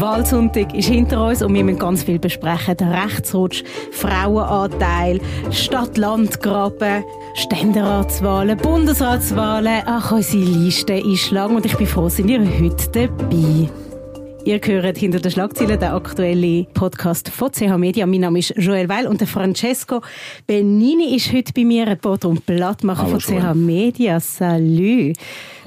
Wahlsonntag ist hinter uns und wir müssen ganz viel besprechen. Der Rechtsrutsch, Frauenanteil, Stadt-Land-Graben, Ständeratswahlen, Bundesratswahlen. Ach, unsere Liste ist lang und ich bin froh, sind ihr heute dabei. Ihr hört hinter den Schlagzeilen den aktuellen Podcast von CH Media. Mein Name ist Joel Weil und der Francesco Benini ist heute bei mir, Reporter und Blattmacher Hallo, von CH Media. Salut.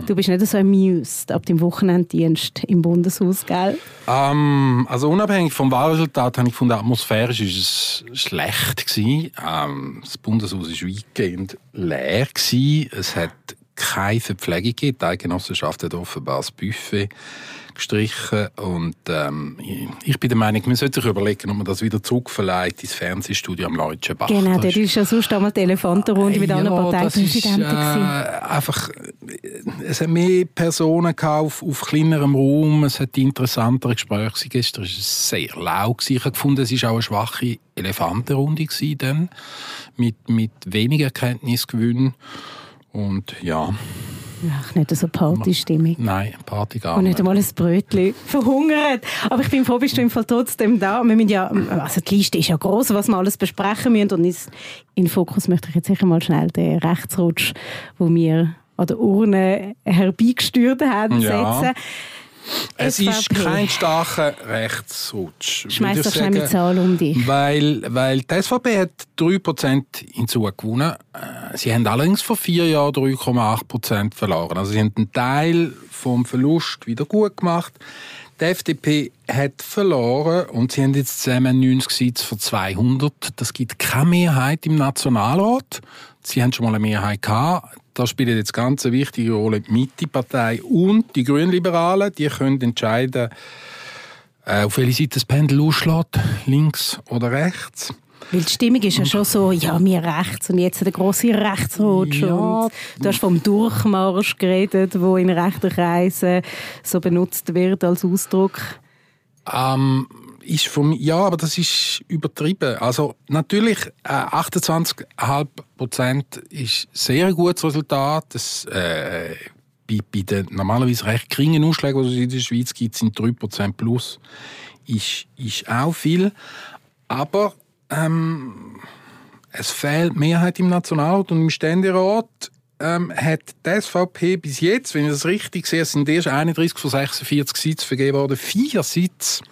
Du bist nicht so amused ab dem Wochenenddienst im Bundeshaus, gell? Um, ähm, also unabhängig vom Wahlresultat habe ich gefunden, atmosphärisch ist es schlecht gewesen. Um, ähm, das Bundeshaus war weitgehend leer gewesen. Es hat keine Verpflegung gegeben. Die Eidgenossenschaft hat offenbar das Buffet gestrichen und ähm, ich bin der Meinung, man sollte sich überlegen, ob man das wieder zurückverleiht ins Fernsehstudio am Leutschen Bach. Genau, das ist ja sonst einmal die Elefantenrunde mit ja, anderen Parteipräsidenten. Äh, einfach, es hat mehr Personen auf, auf kleinerem Raum, es hat interessantere Gespräche. Gestern war es sehr laut. Ich habe gefunden, es war auch eine schwache Elefantenrunde dann, mit, mit weniger Erkenntnisgewinn. Und ja. Ach, nicht so Partystimmung. Nein, Party gar nicht. Und nicht einmal ein Brötchen verhungert. Aber ich bin froh, bist du im Fall trotzdem da. Wir müssen ja, also die Liste ist ja groß, was wir alles besprechen müssen. Und in den Fokus möchte ich jetzt sicher mal schnell den Rechtsrutsch, wo wir an der Urne herbeigesteuert haben, ja. Es SVP. ist kein starker Rechtsrutsch. Schmeiß doch schnell mit Zahl um dich. Weil, weil die SVP hat 3% hinzugewonnen. Äh, sie haben allerdings vor vier Jahren 3,8% verloren. Also sie haben einen Teil vom Verlust wieder gut gemacht. Die FDP hat verloren und sie haben jetzt zusammen 90 Sitze von 200. Das gibt keine Mehrheit im Nationalrat. Sie haben schon mal eine Mehrheit gehabt da spielt jetzt ganz eine wichtige Rolle die Mitte-Partei und die Grünliberalen. Die können entscheiden, äh, auf welche Seite das Pendel ausschlägt, links oder rechts. Weil die Stimmung ist ja schon so, ja, mir rechts und jetzt der große Rechtsrutsch. Ja. du hast vom Durchmarsch geredet, wo in rechten Kreisen so benutzt wird als Ausdruck. Ähm, ist von ja, aber das ist übertrieben. Also natürlich äh, 28,5 Prozent ist sehr gutes Resultat. Das, äh, bei, bei den normalerweise recht geringen Ausschlägen, die es in der Schweiz gibt, sind 3 Prozent plus. Ist, ist auch viel. Aber ähm, es fehlt Mehrheit im Nationalrat und im Ständerat ähm, hat die SVP bis jetzt, wenn ich das richtig sehe, sind erst 31 von 46 Sitzen vergeben worden, vier Sitze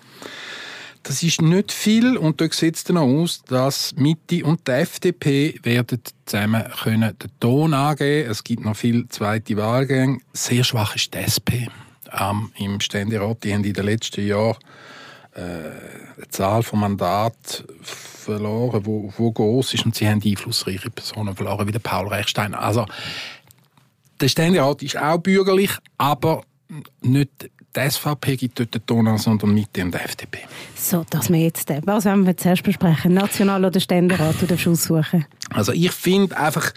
das ist nicht viel und dort sieht es dann aus, dass Mitte und die FDP werden zusammen können den Ton angeben. Es gibt noch viele zweite Wahlgänge. Sehr schwach ist die SP ähm, im Ständerat. Die haben in den letzten Jahren äh, eine Zahl von Mandaten verloren, wo, wo groß ist und sie haben einflussreiche Personen verloren, wie der Paul Rechstein. Also der Ständerat ist auch bürgerlich, aber nicht die SVP gibt dort den Ton an, sondern Mitte und FDP. So, dass wir jetzt, äh, was wollen wir zuerst besprechen? National- oder Ständerat? Du darfst aussuchen. Also ich finde einfach,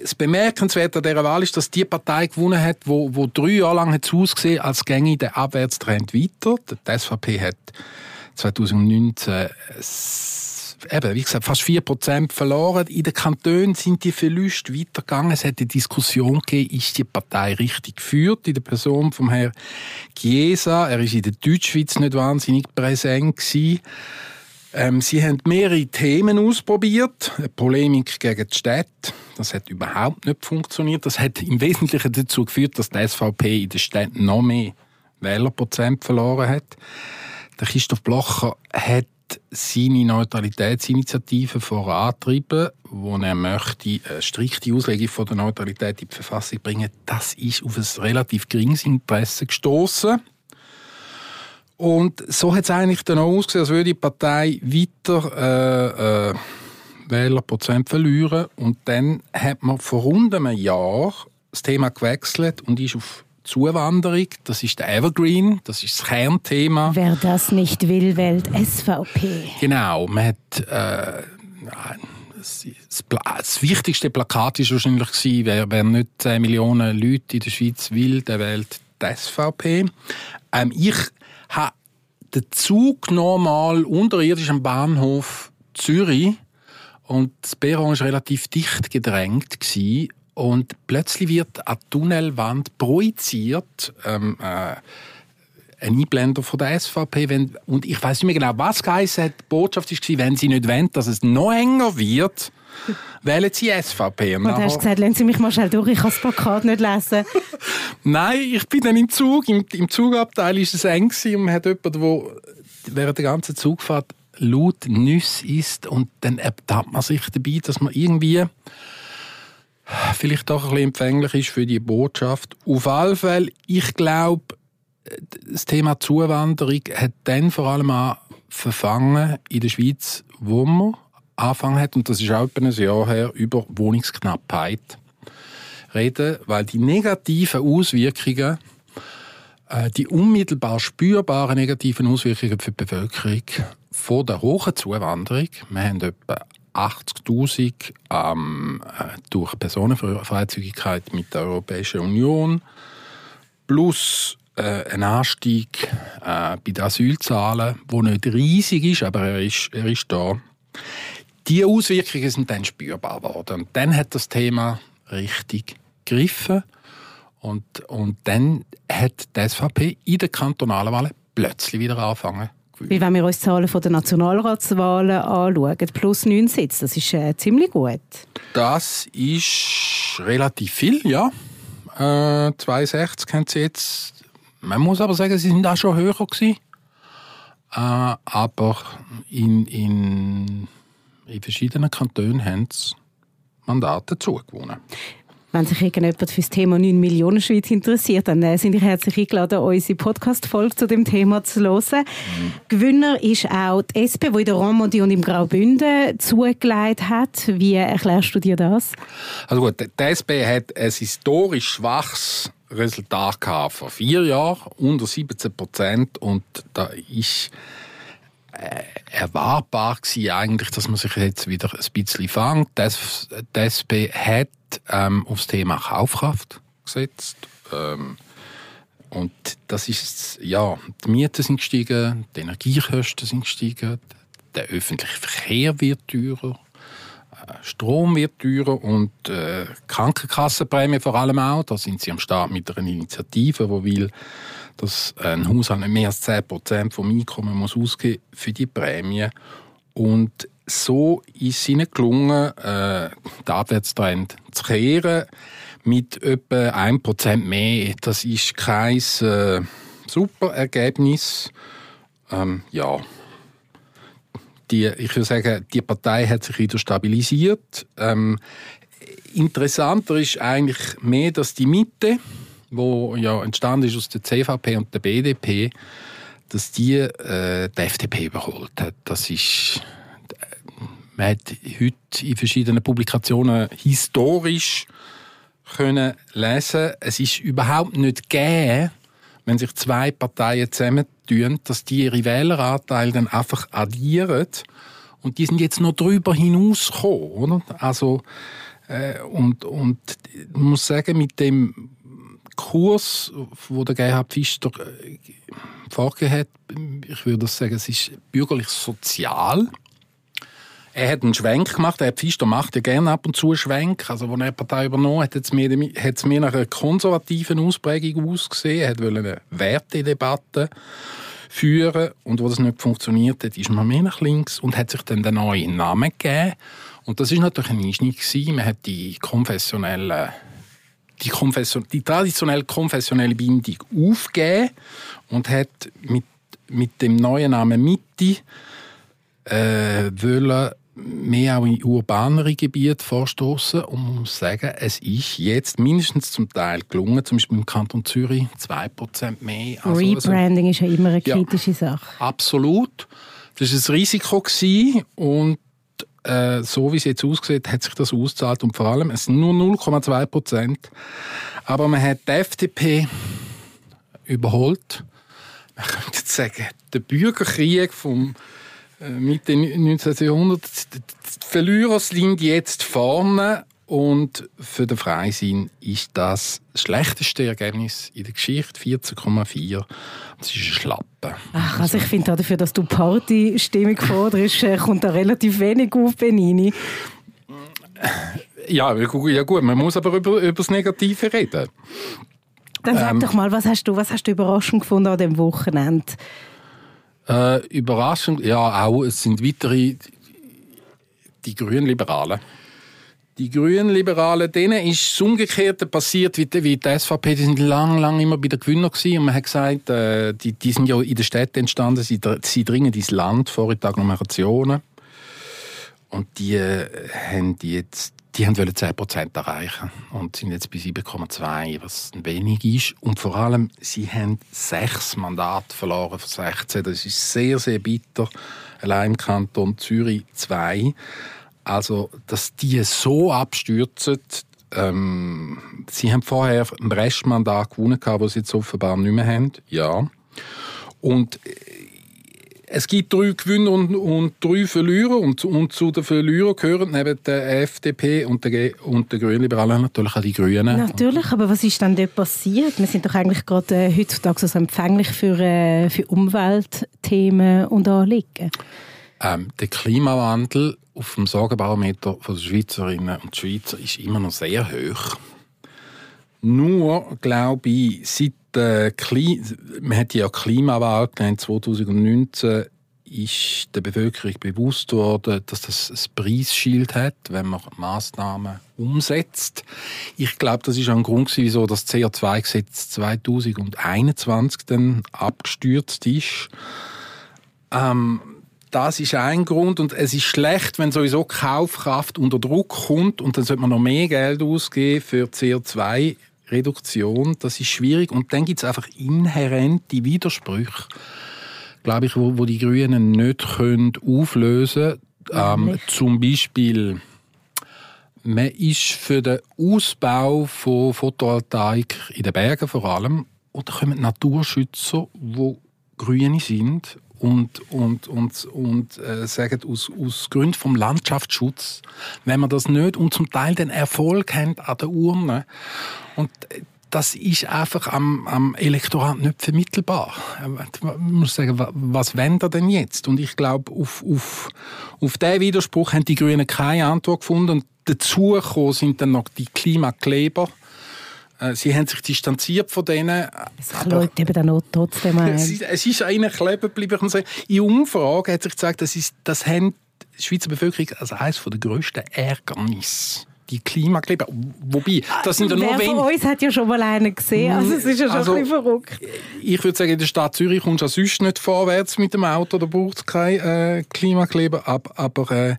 das Bemerkenswerte an dieser Wahl ist, dass die Partei gewonnen hat, wo, wo drei Jahre lang hat ausgesehen als gänge der Abwärtstrend weiter. Die SVP hat 2019 eben, wie gesagt, fast 4% verloren. In den Kantonen sind die Verluste weitergegangen. Es hat eine Diskussion gegeben, ist die Partei richtig geführt, in der Person vom Herrn Chiesa. Er ist in der Deutschschweiz nicht wahnsinnig präsent gewesen. Ähm, sie haben mehrere Themen ausprobiert. Eine Polemik gegen die Städte. Das hat überhaupt nicht funktioniert. Das hat im Wesentlichen dazu geführt, dass die SVP in den Städten noch mehr Wählerprozent verloren hat. Der Christoph Blocher hat seine Neutralitätsinitiative vorantreiben, wo er möchte eine strikte Auslegung von der Neutralität in die Verfassung bringen. Das ist auf ein relativ geringes Interesse gestoßen. Und so hat es eigentlich dann auch ausgesehen, als würde die Partei weiter äh, äh, Wählerprozent verlieren. Und dann hat man vor rund einem Jahr das Thema gewechselt und ist auf Zuwanderung, das ist der Evergreen, das ist das Kernthema. Wer das nicht will, wählt SVP. Genau, man hat äh, das, wichtigste Plakat ist wahrscheinlich gewesen, wer, wer nicht 10 Millionen Leute in der Schweiz will, der wählt die SVP. Ähm, ich habe den Zug normal unterirdisch am Bahnhof Zürich und das Perron war relativ dicht gedrängt gewesen und plötzlich wird eine Tunnelwand projiziert. Ähm, äh, ein Einblender von der SVP. Wenn, und ich weiß nicht mehr genau, was geheißen hat. Die Botschaft war, wenn sie nicht wollen, dass es noch enger wird, wählen sie SVP. Und, und hast gesagt, lassen Sie mich mal schnell durch, ich kann das Plakat nicht lesen. Nein, ich bin dann im Zug. Im, im Zugabteil war es eng und man hat jemanden, der während der ganzen Zugfahrt laut Nüsse isst und dann ertappt man sich dabei, dass man irgendwie vielleicht doch ein bisschen empfänglich ist für die Botschaft. Auf alle Fälle, ich glaube, das Thema Zuwanderung hat dann vor allem auch verfangen in der Schweiz, wo man angefangen hat, und das ist auch etwa ein Jahr her, über Wohnungsknappheit reden, weil die negativen Auswirkungen, äh, die unmittelbar spürbaren negativen Auswirkungen für die Bevölkerung von der hohen Zuwanderung, wir haben etwa 80.000 ähm, äh, durch Personenfreizügigkeit mit der Europäischen Union plus äh, ein Anstieg äh, bei den Asylzahlen, der nicht riesig ist, aber er ist, er ist da. Die Auswirkungen sind dann spürbar geworden. Und dann hat das Thema richtig gegriffen. Und, und dann hat die SVP in den kantonalen Wahlen plötzlich wieder angefangen weil wenn wir uns die Zahlen der Nationalratswahlen anschauen, plus neun Sitze, das ist äh, ziemlich gut. Das ist relativ viel, ja. Äh, 62 haben sie jetzt. Man muss aber sagen, sie sind auch schon höher gewesen. Äh, aber in, in, in verschiedenen Kantonen haben sie Mandate zugewonnen. Wenn sich irgendjemand für das Thema 9 Millionen Schweiz interessiert, dann äh, sind ich herzlich eingeladen, unsere Podcast-Folge zu dem Thema zu hören. Gewinner ist auch die SP, die in der Romandie und im Graubünden zugelegt hat. Wie erklärst du dir das? Also gut, die SP hat ein historisch schwaches Resultat gehabt vor vier Jahren, unter 17 Prozent. Und da ist erwartbar gewesen eigentlich, dass man sich jetzt wieder ein bisschen fängt. Das, die hat ähm, aufs Thema Kaufkraft gesetzt. Ähm, und das ist, ja, die Mieten sind gestiegen, die Energiekosten sind gestiegen, der öffentliche Verkehr wird teurer, äh, Strom wird teurer und äh, Krankenkassenprämie vor allem auch. Da sind sie am Start mit einer Initiative, die will, dass ein Haushalt nicht mehr als 10% vom Einkommen muss ausgeben für die Prämie. Und so ist es ihnen gelungen, äh, den Abwärtstrend zu kehren mit etwa 1% mehr. Das ist kein äh, super Ergebnis. Ähm, ja, die, ich würde sagen, die Partei hat sich wieder stabilisiert. Ähm, interessanter ist eigentlich mehr, dass die Mitte, wo ja entstanden ist aus der CVP und der BDP, dass die äh, die FDP überholt hat. Das ist man hat heute in verschiedenen Publikationen historisch können lesen, es ist überhaupt nicht gegeben, wenn sich zwei Parteien zusammentun, dass die ihre Wähleranteile dann einfach addieren und die sind jetzt noch drüber hinausgekommen, oder? Also äh, und und ich muss sagen, mit dem Kurs, wo der Gerhard Pfister äh, vorgegeben hat, ich würde sagen, es ist bürgerlich sozial er hat einen Schwenk gemacht. Der Pfister macht ja gerne ab und zu einen Schwenk. Also, als er die Partei übernommen hat, hat es mir nach einer konservativen Ausprägung ausgesehen. Er wollte eine Wertedebatte führen. Und wo das nicht funktioniert hat, ist man mehr nach links und hat sich dann den neuen Namen gegeben. Und das ist natürlich ein Einschnitt. Man hat die konfessionelle die, Konfession, die traditionell konfessionelle Bindung aufgegeben und hat mit, mit dem neuen Namen Mitte äh, wollen mehr auch in urbanere Gebiete vorstoßen und man muss sagen, es ist jetzt mindestens zum Teil gelungen, zum Beispiel im Kanton Zürich 2% mehr. Also Rebranding also, ist ja immer eine kritische ja, Sache. Absolut. Das war ein Risiko gewesen und äh, so wie es jetzt aussieht, hat sich das ausgezahlt und vor allem, es sind nur 0,2% aber man hat die FDP überholt. Man könnte jetzt sagen, der Bürgerkrieg vom Mitte 19. Jahrhundert. Die Verlierer sind jetzt vorne und für den Freisinn ist das das schlechteste Ergebnis in der Geschichte, 14,4. Das ist ein Schlappen. Ach, also ich finde dafür, dass du Partystimmung forderst, äh, kommt da relativ wenig auf, Benini. Ja, ja gut, man muss aber über, über das Negative reden. Dann sag ähm, doch mal, was hast du, was hast du überraschend gefunden an dem Wochenende? Äh, überraschend, ja, auch, es sind weitere, die Grünliberalen. Die Grünliberalen, denen ist das Umgekehrte passiert wie die, wie die SVP. Die sind lang, lang immer bei den Gewinner gewesen. Und man hat gesagt, äh, die, die sind ja in den Städten entstanden, sie, sie dringen ins Land vor in die Agglomerationen. Und die äh, haben jetzt die haben 10% erreichen und sind jetzt bei 7,2, was wenig ist. Und vor allem, sie haben sechs Mandate verloren von 16. Das ist sehr, sehr bitter. Allein im Kanton Zürich zwei. Also, dass die so abstürzen, ähm, sie haben vorher ein Restmandat gewonnen, das sie jetzt offenbar nicht mehr haben. Ja. Und äh, es gibt drei Gewinner und, und drei Verlierer und, und, zu den Verlierern gehören neben der FDP und der, und der Grünliberalen natürlich auch die Grünen. Natürlich, aber was ist dann dort passiert? Wir sind doch eigentlich gerade äh, heutzutage so empfänglich für, äh, für Umweltthemen und Anliegen. Ähm, der Klimawandel auf dem Sorgenbarometer der Schweizerinnen und Schweizer ist immer noch sehr hoch. Nur, glaube ich, seit äh, Kli man hat ja Klimawahl genannt, 2019 ist der Bevölkerung bewusst worden, dass das ein Preisschild hat, wenn man Maßnahmen umsetzt. Ich glaube, das ist ein Grund, wieso das CO2-Gesetz 2021 dann abgestürzt ist. Ähm, das ist ein Grund und es ist schlecht, wenn sowieso Kaufkraft unter Druck kommt und dann sollte man noch mehr Geld ausgeben für CO2 Reduktion, das ist schwierig. Und dann gibt es einfach inhärente Widersprüche, glaube ich, wo, wo die Grünen nicht können auflösen können. Ähm, zum Beispiel, man ist für den Ausbau von Photovoltaik in den Bergen vor allem, oder kommen Naturschützer, die Grüne sind und, und, und, und äh, sagen, aus, aus Gründen vom Landschaftsschutz, wenn man das nicht und zum Teil den Erfolg haben an der Urne und äh, das ist einfach am, am Elektorat nicht vermittelbar. Man muss sagen, was wendet er denn jetzt? Und ich glaube, auf, auf, auf diesen Widerspruch haben die Grünen keine Antwort gefunden. Und dazu sind dann noch die Klimakleber, äh, sie haben sich distanziert von denen. Es schaut eben dann auch trotzdem ein. Es ist, einer kleben geblieben. In Umfragen hat sich gezeigt, das, ist, das haben die Schweizer Bevölkerung als eines der grössten Ärgernisse die Klimakleber. Wobei, das sind ja nur wenige. von uns hat ja schon mal einen gesehen, also es ist ja schon also, ein bisschen verrückt. Ich würde sagen, in der Stadt Zürich kommst du sonst nicht vorwärts mit dem Auto, da braucht es keine äh, Klimakleber, aber, aber äh,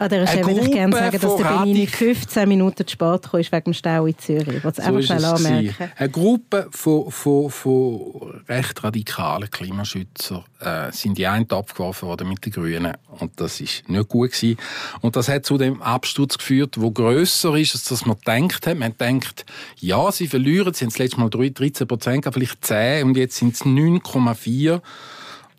an dieser Stelle würde ich gerne sagen, dass der Benini 15 Minuten zu spät kam wegen dem Stau in Zürich. Ich wollte es so einfach schnell anmerken. Eine Gruppe von, von, von recht radikalen Klimaschützern äh, sind die einen abgeworfen worden mit den Grünen und das ist nicht gut gewesen. Und das hat zu dem Absturz geführt, wo grösser ist, als das man denkt hat. Man denkt, ja, sie verlieren, sie haben das letzte Mal 13 Prozent, vielleicht 10 und jetzt sind es 9,4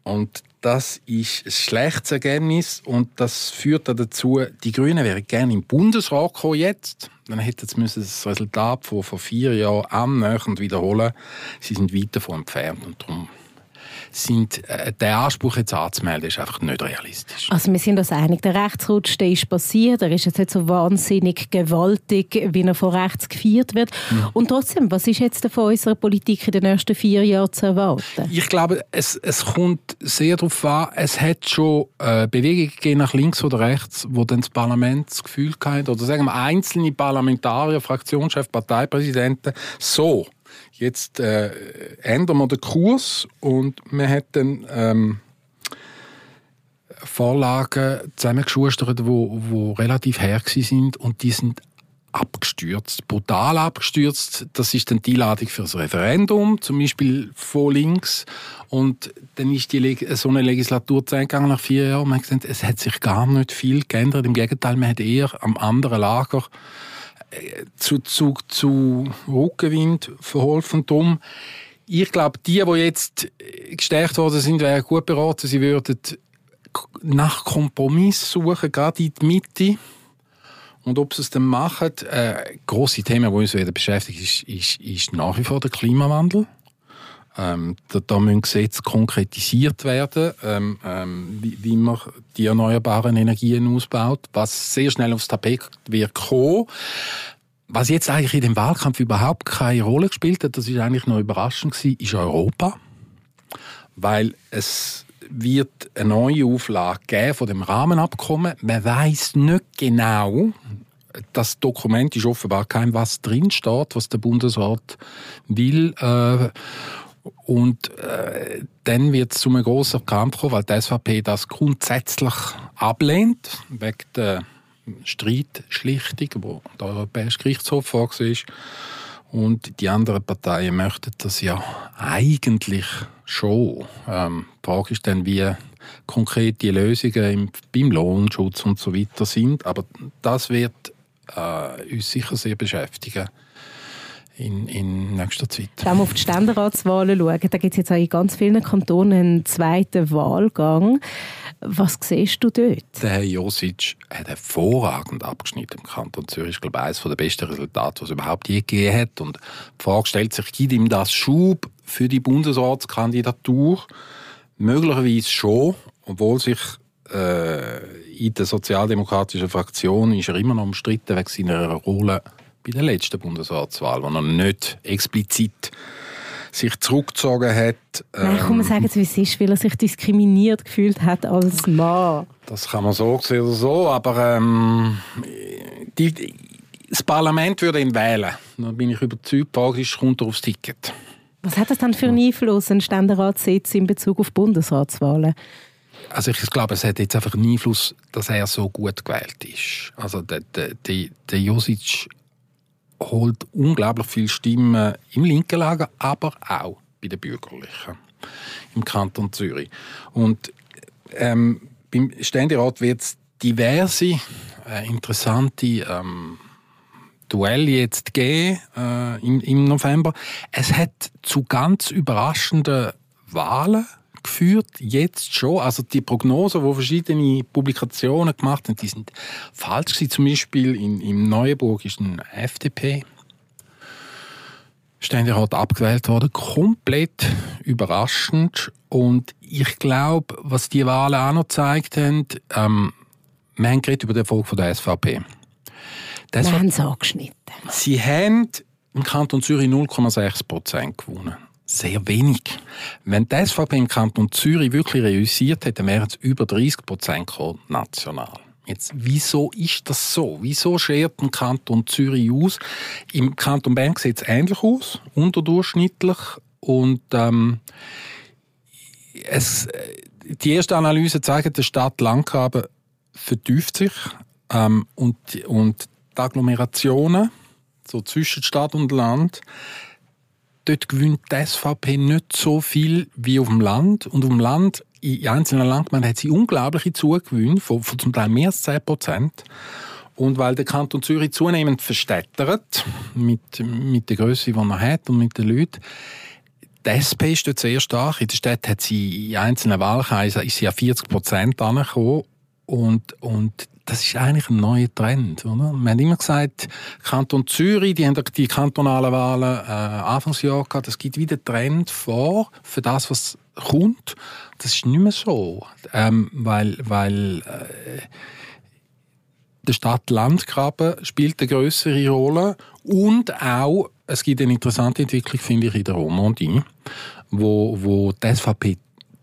und das ist ein schlechtes Ergebnis und das führt dazu, die Grünen wären gerne im Bundesrat gekommen jetzt. Dann hätten sie das Resultat von vor vier Jahren annähernd wiederholen. Sie sind weit davon entfernt und darum sind, äh, der Anspruch jetzt anzumelden, ist einfach nicht realistisch. Also wir sind uns einig, der Rechtsrutsch der ist passiert, er ist jetzt nicht so wahnsinnig gewaltig, wie er von rechts gefeiert wird. Mhm. Und trotzdem, was ist jetzt von unserer Politik in den nächsten vier Jahren zu erwarten? Ich glaube, es, es kommt sehr darauf an, es hat schon äh, Bewegungen gegeben nach links oder rechts, wo dann das Parlament das Gefühl hatte, oder sagen wir einzelne Parlamentarier, Fraktionschef, Parteipräsidenten, so, jetzt äh, ändern wir den Kurs und wir hätten ähm, Vorlagen zusammengeschustert, die wo, wo relativ her sind und die sind abgestürzt, brutal abgestürzt. Das ist dann die Einladung für das Referendum, zum Beispiel von links. Und dann ist die so eine Legislatur zu gegangen nach vier Jahren. Man hat gesagt, es hat sich gar nicht viel geändert. Im Gegenteil, man hat eher am anderen Lager zu, zu, zu Rückenwind verholfen. Drum, ich glaube, die, die jetzt gestärkt worden sind, wären gut beraten. Sie würden nach Kompromiss suchen, gerade in die Mitte. Und ob sie es dann machen, äh, grosse Thema, die uns wieder beschäftigt, ist, ist, ist nach wie vor der Klimawandel. Ähm, da, da müssen Gesetze konkretisiert werden, ähm, ähm, wie, wie, man die erneuerbaren Energien ausbaut, was sehr schnell aufs Tapet wird kommen. Was jetzt eigentlich in dem Wahlkampf überhaupt keine Rolle gespielt hat, das ist eigentlich noch überraschend gewesen, ist Europa. Weil es wird eine neue Auflage geben von dem Rahmenabkommen. Man weiß nicht genau, das Dokument ist offenbar kein was drin steht, was der Bundesrat will. Äh, und äh, dann wird es zu einem grossen Kampf kommen, weil die SVP das grundsätzlich ablehnt, wegen der Streitschlichtung, wo der Europäische Gerichtshof vorgesehen ist. Und die anderen Parteien möchten das ja eigentlich schon. Ähm, die Frage ist dann, wie konkret die Lösungen im, beim Lohnschutz und so weiter sind. Aber das wird äh, uns sicher sehr beschäftigen in, in nächster Zeit. Wenn wir auf die Ständeratswahlen schauen, da gibt es jetzt auch in ganz vielen Kantonen einen zweiten Wahlgang. Was siehst du dort? Der Herr Josic hat hervorragend abgeschnitten im Kanton Zürich. Ich glaube, eines der besten Resultate, was es überhaupt je gegeben hat. Und die Frage stellt sich, gibt ihm das Schub für die Bundesratskandidatur? Möglicherweise schon, obwohl sich äh, in der sozialdemokratischen Fraktion ist er immer noch umstritten wegen seiner Rolle bei der letzten Bundesratswahl, wo er nicht explizit sich zurückgezogen hat. Nein, komm, ähm, sagen wie es ist, weil er sich diskriminiert gefühlt hat als Mann. Das kann man so sehen oder so, aber ähm, die, das Parlament würde ihn wählen. Da bin ich überzeugt, praktisch kommt er aufs Ticket. Was hat das dann für einen Einfluss, ein Ständeratssitz in Bezug auf Bundesratswahlen? Also ich glaube, es hat jetzt einfach einen Einfluss, dass er so gut gewählt ist. Also der, der, der, der Josic holt unglaublich viele Stimmen im linken Lager, aber auch bei den Bürgerlichen im Kanton Zürich. Und ähm, beim Ständerat wird es diverse äh, interessante ähm, Duelle jetzt geben äh, im, im November. Es hat zu ganz überraschenden Wahlen geführt, jetzt schon. Also die Prognosen, die verschiedene Publikationen gemacht haben, die sind falsch gewesen. Zum Beispiel in, in Neuenburg ist ein FDP Ständerat abgewählt worden. Komplett überraschend. Und ich glaube, was die Wahlen auch noch gezeigt haben, ähm, wir haben über den Erfolg von der SVP. Das wir haben es angeschnitten. Sie haben im Kanton Zürich 0,6 Prozent gewonnen sehr wenig. Wenn die SVP im Kanton Zürich wirklich reüssiert hätte, wären es über 30 Prozent national. Jetzt, wieso ist das so? Wieso schert ein Kanton Zürich aus? Im Kanton Bern sieht es ähnlich aus, unterdurchschnittlich. Und ähm, es, die erste Analyse zeigt, der Stadt Langgraben vertieft sich ähm, und, und die Agglomerationen, so zwischen Stadt und Land, dort gewinnt die SVP nicht so viel wie auf dem Land. Und auf dem Land, in einzelnen Landgemeinden, hat sie unglaubliche Zugewinne von, von zum Teil mehr als 10 Prozent. Und weil der Kanton Zürich zunehmend verstädtert, mit, mit der Größe, die er hat und mit den Leuten, die SP ist dort sehr stark. In der Stadt hat sie in einzelnen Wahlkreisen ist sie auf 40 Prozent angekommen. Und, und das ist eigentlich ein neuer Trend. Oder? Wir haben immer gesagt, Kanton Zürich, die haben die kantonalen Wahlen äh, Anfangsjahr gehabt, es gibt wieder Trend vor für das, was kommt. Das ist nicht mehr so, ähm, weil, weil äh, der Stadt-Land-Graben spielt eine größere Rolle und auch, es gibt eine interessante Entwicklung, finde ich, in der Romandie, wo, wo die SVP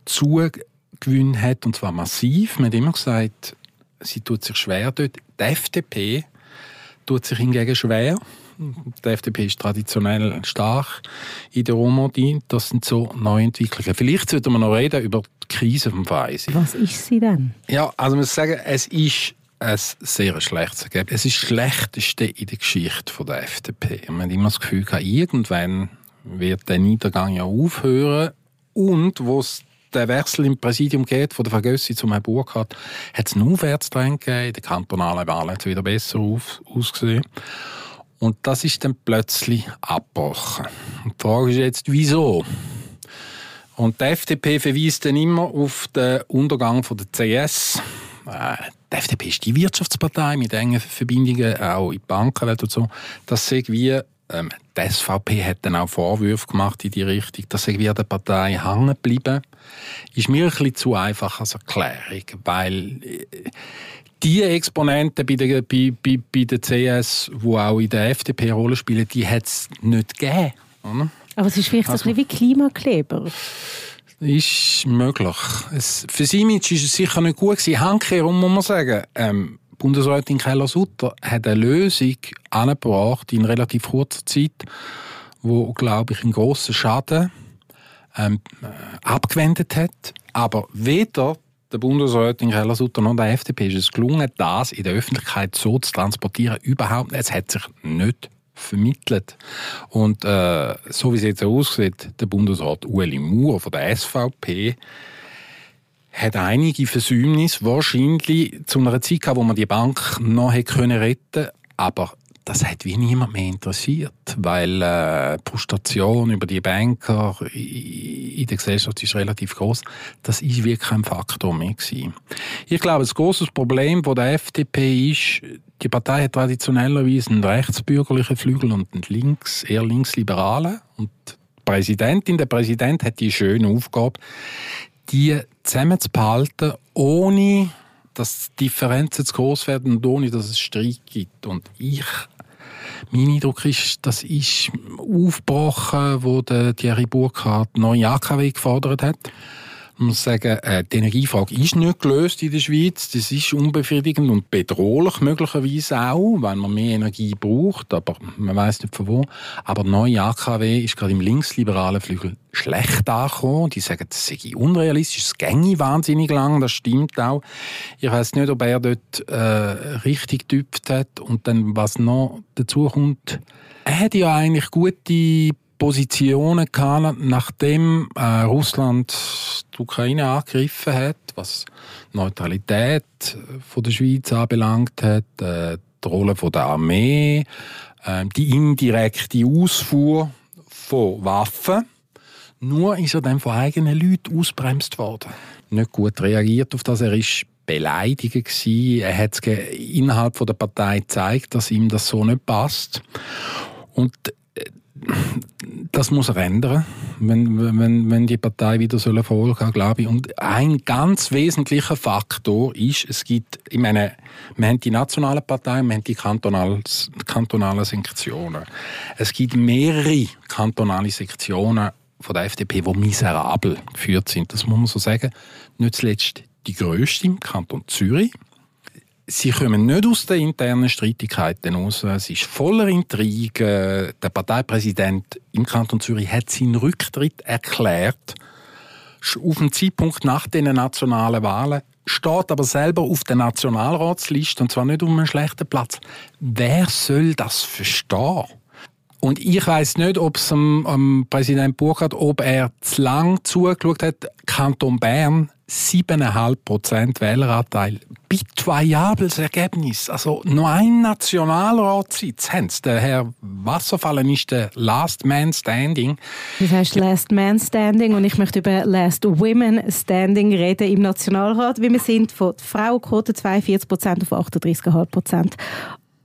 zugewinnt hat, und zwar massiv. Man hat immer gesagt, sie tut sich schwer dort. Die FDP tut sich hingegen schwer. Die FDP ist traditionell stark in der Romandie. Das sind so Neuentwicklungen. Vielleicht sollten wir noch reden über die Krise vom Weiss. Was ist sie denn? Ja, also man muss sagen, es ist ein sehr schlechtes Ergebnis. Es ist das Schlechteste in der Geschichte der FDP. Man hat immer das Gefühl, irgendwann wird der Niedergang ja aufhören. Und wo es der Wechsel im Präsidium geht, von der Vergössi zum Herrn Burkhardt, hat es einen Aufwärtstrend gegeben. In den kantonalen Wahlen hat es wieder besser auf, ausgesehen. Und das ist dann plötzlich abgebrochen. Und die Frage ist jetzt, wieso? Und die FDP verweist dann immer auf den Untergang von der CS. Äh, die FDP ist die Wirtschaftspartei mit engen Verbindungen auch in die Bankenwelt und so. Das sehe wie ähm, die SVP hat dann auch Vorwürfe gemacht in die Richtung, dass sie wie der Partei hängen bleiben. Ist mir ein bisschen zu einfach als Erklärung, weil äh, die Exponenten bei der, bei, bei, bei der CS, die auch in der FDP eine Rolle spielen, die hat es nicht gegeben. Oder? Aber es ist vielleicht also, ein bisschen wie Klimakleber. Ist möglich. Es, für sie Image ist es sicher nicht gut gewesen. Handkehrum muss man sagen, ähm, Bundesrätin Keller-Sutter hat eine Lösung angebracht in relativ kurzer Zeit, wo, glaube ich, einen grossen Schaden ähm, äh, abgewendet hat. Aber weder der Bundesrätin Keller-Sutter noch der FDP ist es gelungen, das in der Öffentlichkeit so zu transportieren. Überhaupt nicht. Es hat sich nicht vermittelt. Und äh, so wie es jetzt aussieht, der Bundesrat Ueli Maurer von der SVP hat einige Versäumnisse wahrscheinlich zu einer Zeit gehabt, wo man die Bank noch hätte können retten aber das hat wie niemand mehr interessiert, weil äh, die Frustration über die Banker in der Gesellschaft ist relativ groß. Das ist wirklich kein Faktor mehr gewesen. Ich glaube, das große Problem von der FDP ist, die Partei hat traditionellerweise einen rechtsbürgerlichen Flügel und einen links, eher linksliberalen. Und die Präsidentin, der Präsident hat die schöne Aufgabe, die zusammenzuhalten, ohne dass Differenzen zu groß werden und ohne dass es Streit gibt. Und ich mein Eindruck ist, das ist aufgebrochen, wo der Thierry Burkhardt neue AKW gefordert hat. Ich muss sagen, äh, die Energiefrage ist nicht gelöst in der Schweiz. Das ist unbefriedigend und bedrohlich möglicherweise auch, weil man mehr Energie braucht, aber man weiß nicht von wo. Aber neue AKW ist gerade im linksliberalen Flügel schlecht angekommen. Die sagen, das sei unrealistisch, es ginge wahnsinnig lang, das stimmt auch. Ich weiß nicht, ob er dort äh, richtig getüpft hat. Und dann, was noch dazu kommt, er hat ja eigentlich gute Positionen gehabt, nachdem äh, Russland die Ukraine angegriffen hat, was Neutralität von der Schweiz anbelangt hat, äh, die Rolle von der Armee, äh, die indirekte Ausfuhr von Waffen. Nur ist er dann von eigenen Leuten ausbremst worden. Nicht gut reagiert auf das. Er ist beleidigt. Er hat innerhalb der Partei gezeigt, dass ihm das so nicht passt. Und das muss er ändern, wenn, wenn, wenn die Partei wieder soll Erfolg haben, glaube ich. Und ein ganz wesentlicher Faktor ist, es gibt, ich meine, wir haben die nationalen Parteien, wir haben die kantonalen, kantonalen Sektionen. Es gibt mehrere kantonale Sektionen von der FDP, die miserabel geführt sind. Das muss man so sagen. Nicht zuletzt die grösste im Kanton Zürich Sie kommen nicht aus den internen Streitigkeiten raus. Es ist voller Intrigen. Der Parteipräsident im Kanton Zürich hat seinen Rücktritt erklärt. Auf dem Zeitpunkt nach den nationalen Wahlen steht aber selber auf der Nationalratsliste und zwar nicht um einen schlechten Platz. Wer soll das verstehen? Und ich weiß nicht, ob es am, am Präsident Burkhardt, ob er zu lang zugeschaut hat. Kanton Bern 7,5% Wähleranteil. Bitvariables Ergebnis. Also nur ein Nationalratssitz haben sie. Der Herr Wasserfallen ist der Last Man Standing. Das heißt Last Man Standing und ich möchte über Last Women Standing reden im Nationalrat, wie wir sind von Frauenquote 42% auf 38,5%.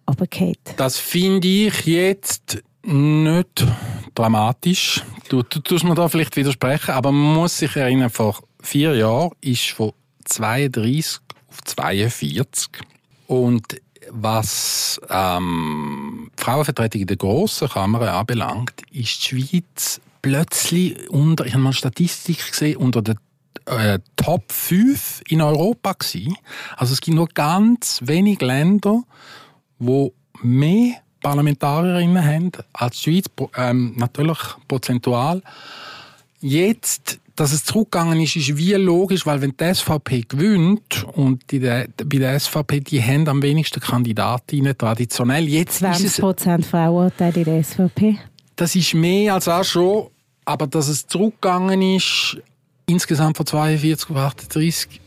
Aber Kate. Das finde ich jetzt nicht dramatisch. Du, du tust mir da vielleicht widersprechen, aber man muss sich erinnern, vor vier Jahren ist von 32 auf 42. Und was ähm, die Frauenvertretung in der grossen Kammer anbelangt, ist die Schweiz plötzlich unter, ich habe mal eine Statistik gesehen, unter den äh, Top 5 in Europa gewesen. Also es gibt nur ganz wenige Länder, wo mehr Parlamentarierinnen haben als die Schweiz, ähm, natürlich prozentual. Jetzt dass es zurückgegangen ist, ist wie logisch, weil wenn die SVP gewinnt und die, bei der SVP, die haben am wenigsten Kandidatinnen traditionell. Jetzt 20 Prozent Frauenanteil in der SVP. Das ist mehr als auch schon, aber dass es zurückgegangen ist, insgesamt von 42 auf 38,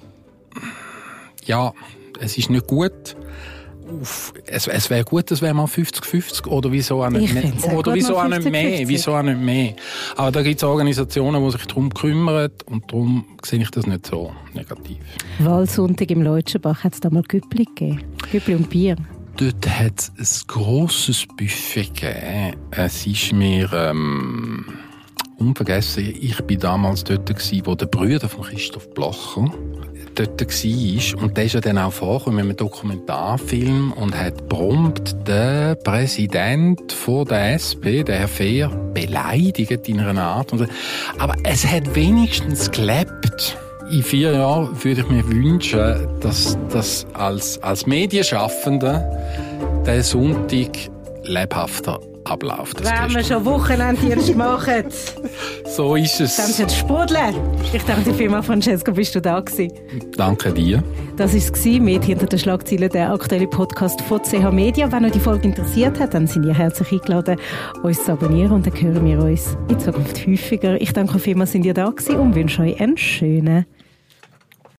ja, es ist nicht gut auf, es, es wäre gut, es wäre mal 50-50 oder wieso auch nicht mehr. Oder wieso auch nicht mehr, wieso auch nicht mehr. Aber da gibt es Organisationen, die sich darum kümmern und darum sehe ich das nicht so negativ. Wahlsonntag im Leutschenbach hat es da mal Güppli gegeben. Güppli und Bier. Dort hat es ein grosses Buffet gegeben. Es ist mir... Ähm, unvergessen, ich bin damals dort gewesen, wo der Brüder von Christoph Blocher dort war. Und der ist ja dann auch vorgekommen mit einem Dokumentarfilm und hat prompt den Präsident von der SP, der Herr Fehr, beleidigt in einer Art. Aber es hat wenigstens gelebt. In vier Jahren würde ich mir wünschen, dass das als, als Medienschaffender der Sonntag lebhafter abläuft. Wenn wir schon Wochenenddienst machen. so ist es. Dann jetzt sprudeln. Ich danke dir vielmals, Francesco, bist du da gewesen. Danke dir. Das war es mit «Hinter den Schlagzeilen», der aktuelle Podcast von CH Media. Wenn euch die Folge interessiert hat, dann sind ihr herzlich eingeladen, uns zu abonnieren und dann hören wir uns in Zukunft häufiger. Ich danke vielmals, sind ihr da gewesen und wünsche euch einen schönen